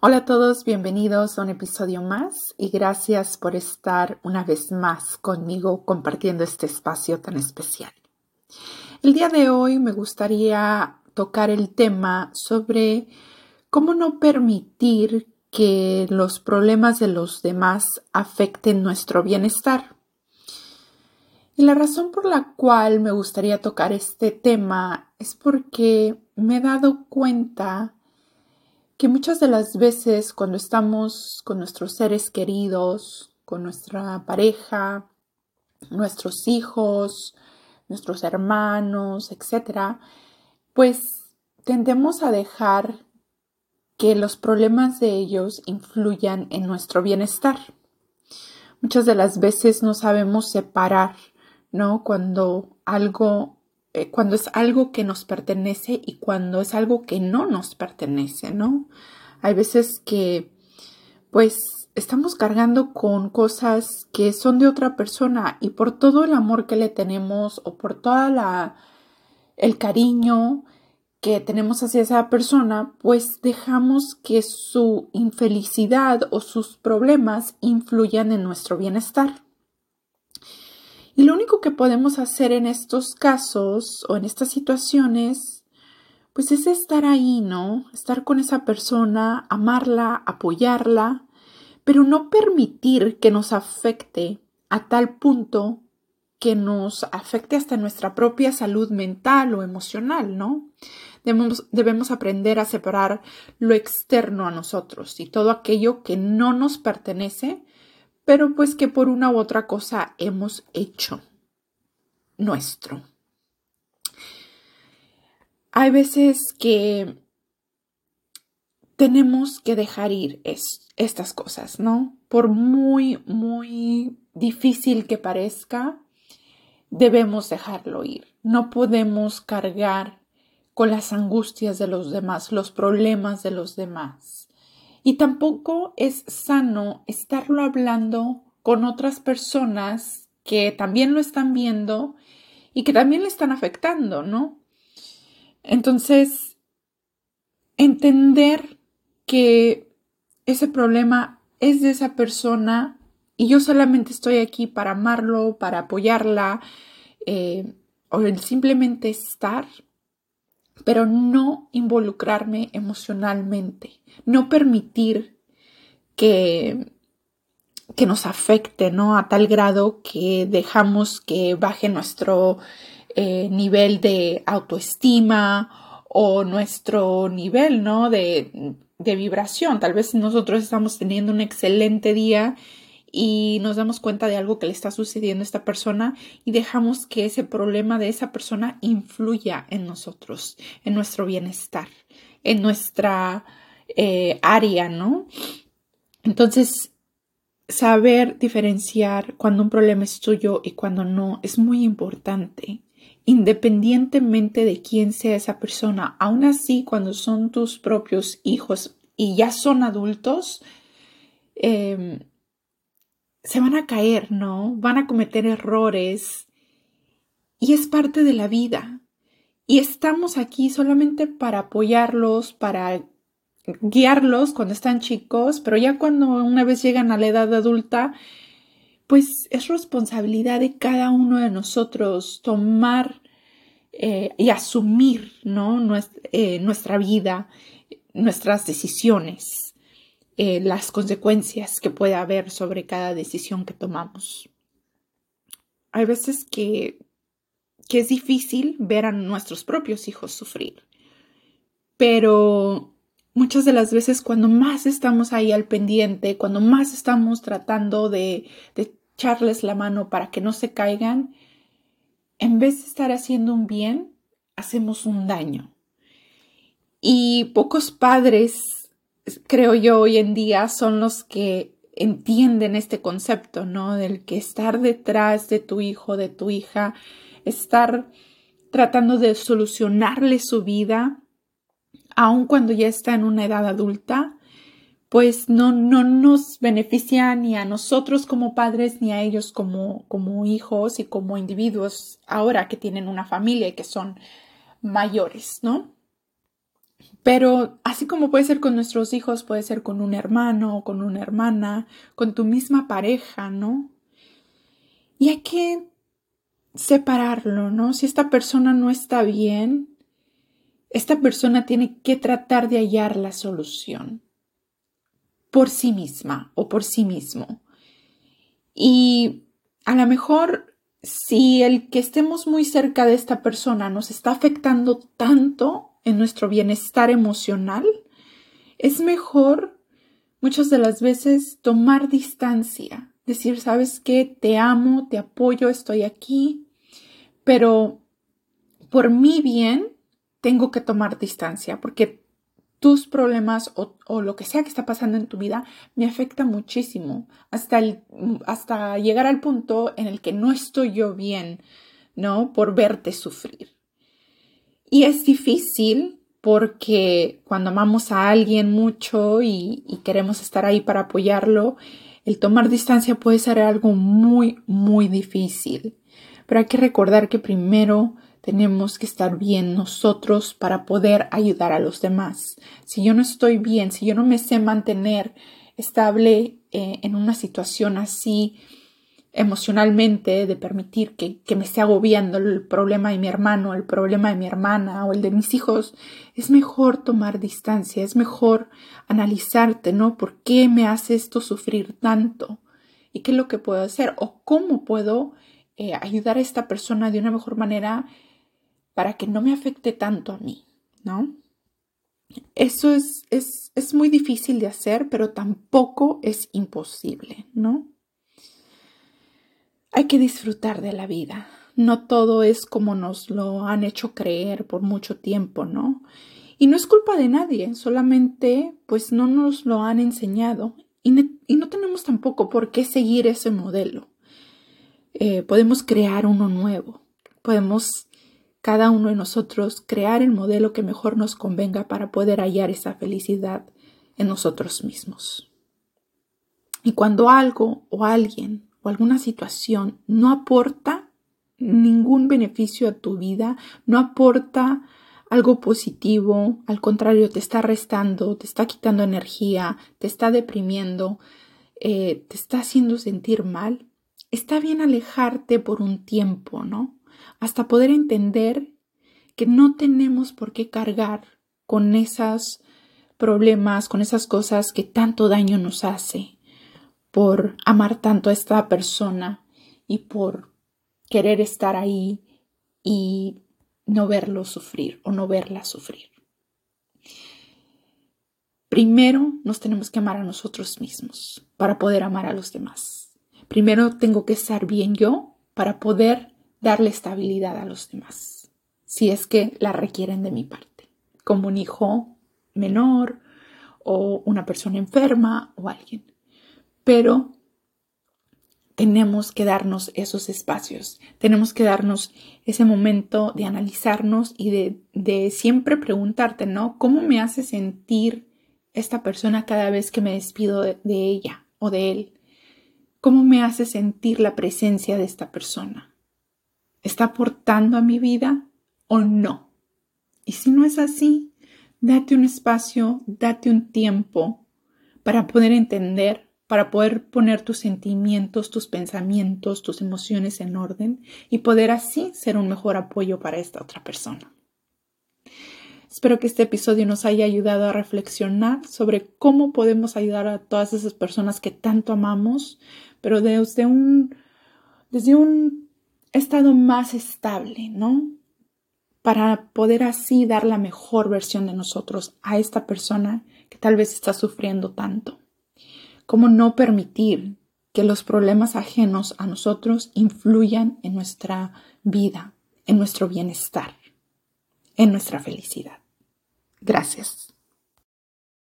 Hola a todos, bienvenidos a un episodio más y gracias por estar una vez más conmigo compartiendo este espacio tan especial. El día de hoy me gustaría tocar el tema sobre cómo no permitir que los problemas de los demás afecten nuestro bienestar. Y la razón por la cual me gustaría tocar este tema es porque me he dado cuenta que muchas de las veces cuando estamos con nuestros seres queridos, con nuestra pareja, nuestros hijos, nuestros hermanos, etcétera, pues tendemos a dejar que los problemas de ellos influyan en nuestro bienestar. Muchas de las veces no sabemos separar, ¿no? Cuando algo eh, cuando es algo que nos pertenece y cuando es algo que no nos pertenece, ¿no? Hay veces que, pues, estamos cargando con cosas que son de otra persona y por todo el amor que le tenemos o por toda la el cariño que tenemos hacia esa persona, pues dejamos que su infelicidad o sus problemas influyan en nuestro bienestar. Y lo único que podemos hacer en estos casos o en estas situaciones, pues es estar ahí, ¿no? Estar con esa persona, amarla, apoyarla, pero no permitir que nos afecte a tal punto que nos afecte hasta nuestra propia salud mental o emocional, ¿no? Debemos, debemos, aprender a separar lo externo a nosotros y todo aquello que no nos pertenece pero pues que por una u otra cosa hemos hecho nuestro. Hay veces que tenemos que dejar ir estas cosas, ¿no? Por muy, muy difícil que parezca, debemos dejarlo ir. No podemos cargar con las angustias de los demás, los problemas de los demás. Y tampoco es sano estarlo hablando con otras personas que también lo están viendo y que también le están afectando, ¿no? Entonces, entender que ese problema es de esa persona y yo solamente estoy aquí para amarlo, para apoyarla, eh, o simplemente estar, pero no involucrarme emocionalmente, no permitir que, que nos afecte, ¿no? A tal grado que dejamos que baje nuestro eh, nivel de autoestima o nuestro nivel, ¿no? De, de vibración. Tal vez nosotros estamos teniendo un excelente día y nos damos cuenta de algo que le está sucediendo a esta persona y dejamos que ese problema de esa persona influya en nosotros, en nuestro bienestar, en nuestra eh, área, ¿no? Entonces, saber diferenciar cuando un problema es tuyo y cuando no es muy importante independientemente de quién sea esa persona, aún así cuando son tus propios hijos y ya son adultos, eh, se van a caer, ¿no? Van a cometer errores y es parte de la vida. Y estamos aquí solamente para apoyarlos, para guiarlos cuando están chicos, pero ya cuando una vez llegan a la edad adulta, pues es responsabilidad de cada uno de nosotros tomar eh, y asumir, ¿no? Eh, nuestra vida, nuestras decisiones. Eh, las consecuencias que puede haber sobre cada decisión que tomamos. Hay veces que, que es difícil ver a nuestros propios hijos sufrir, pero muchas de las veces cuando más estamos ahí al pendiente, cuando más estamos tratando de, de echarles la mano para que no se caigan, en vez de estar haciendo un bien, hacemos un daño. Y pocos padres creo yo, hoy en día son los que entienden este concepto, ¿no? Del que estar detrás de tu hijo, de tu hija, estar tratando de solucionarle su vida, aun cuando ya está en una edad adulta, pues no, no nos beneficia ni a nosotros como padres ni a ellos como, como hijos y como individuos ahora que tienen una familia y que son mayores, ¿no? Pero así como puede ser con nuestros hijos, puede ser con un hermano o con una hermana, con tu misma pareja, ¿no? Y hay que separarlo, ¿no? Si esta persona no está bien, esta persona tiene que tratar de hallar la solución por sí misma o por sí mismo. Y a lo mejor si el que estemos muy cerca de esta persona nos está afectando tanto en nuestro bienestar emocional, es mejor muchas de las veces tomar distancia, decir, sabes qué, te amo, te apoyo, estoy aquí, pero por mi bien tengo que tomar distancia porque tus problemas o, lo que sea que está pasando en tu vida me afecta muchísimo hasta, el, hasta llegar al punto en el que no estoy yo bien, ¿no? Por verte sufrir. Y es difícil porque cuando amamos a alguien mucho y, queremos estar ahí para apoyarlo, el tomar distancia puede ser algo muy, muy difícil. Pero hay que recordar que primero tenemos que estar bien nosotros para poder ayudar a los demás. Si yo no estoy bien, si yo no me sé mantener estable eh, en una situación así emocionalmente, de permitir que, que me esté agobiando el problema de mi hermano, el problema de mi hermana o el de mis hijos, es mejor tomar distancia, es mejor analizarte, ¿no? ¿Por qué me hace esto sufrir tanto? ¿Y qué es lo que puedo hacer? ¿O cómo puedo eh, ayudar a esta persona de una mejor manera para que no me afecte tanto a mí, ¿no? Eso es, es, es muy difícil de hacer, pero tampoco es imposible, ¿no? Hay que disfrutar de la vida. No todo es como nos lo han hecho creer por mucho tiempo, ¿no? Y no es culpa de nadie, solamente pues no nos lo han enseñado y, no tenemos tampoco por qué seguir ese modelo. Eh, podemos crear uno nuevo, podemos cada uno de nosotros crear el modelo que mejor nos convenga para poder hallar esa felicidad en nosotros mismos. Y cuando algo o alguien alguna situación no aporta ningún beneficio a tu vida, no aporta algo positivo, al contrario, te está restando, te está quitando energía, te está deprimiendo, eh, te está haciendo sentir mal, está bien alejarte por un tiempo, ¿no? Hasta poder entender que no tenemos por qué cargar con esos problemas, con esas cosas que tanto daño nos hace, por amar tanto a esta persona y por querer estar ahí y no verlo sufrir o no verla sufrir. Primero nos tenemos que amar a nosotros mismos para poder amar a los demás. Primero tengo que estar bien yo para poder darle estabilidad a los demás, si es que la requieren de mi parte, como un hijo menor o una persona enferma o alguien. Pero tenemos que darnos esos espacios, tenemos que darnos ese momento de analizarnos y de, de siempre preguntarte, ¿no? ¿Cómo me hace sentir esta persona cada vez que me despido de ella o de él? ¿Cómo me hace sentir la presencia de esta persona? ¿Está aportando a mi vida o no? Y si no es así, date un espacio, date un tiempo para poder entender, para poder poner tus sentimientos, tus pensamientos, tus emociones en orden y poder así ser un mejor apoyo para esta otra persona. Espero que este episodio nos haya ayudado a reflexionar sobre cómo podemos ayudar a todas esas personas que tanto amamos, pero desde un, desde un estado más estable, ¿no? Para poder así dar la mejor versión de nosotros a esta persona que tal vez está sufriendo tanto. ¿Cómo no permitir que los problemas ajenos a nosotros influyan en nuestra vida, en nuestro bienestar? en nuestra felicidad. Gracias.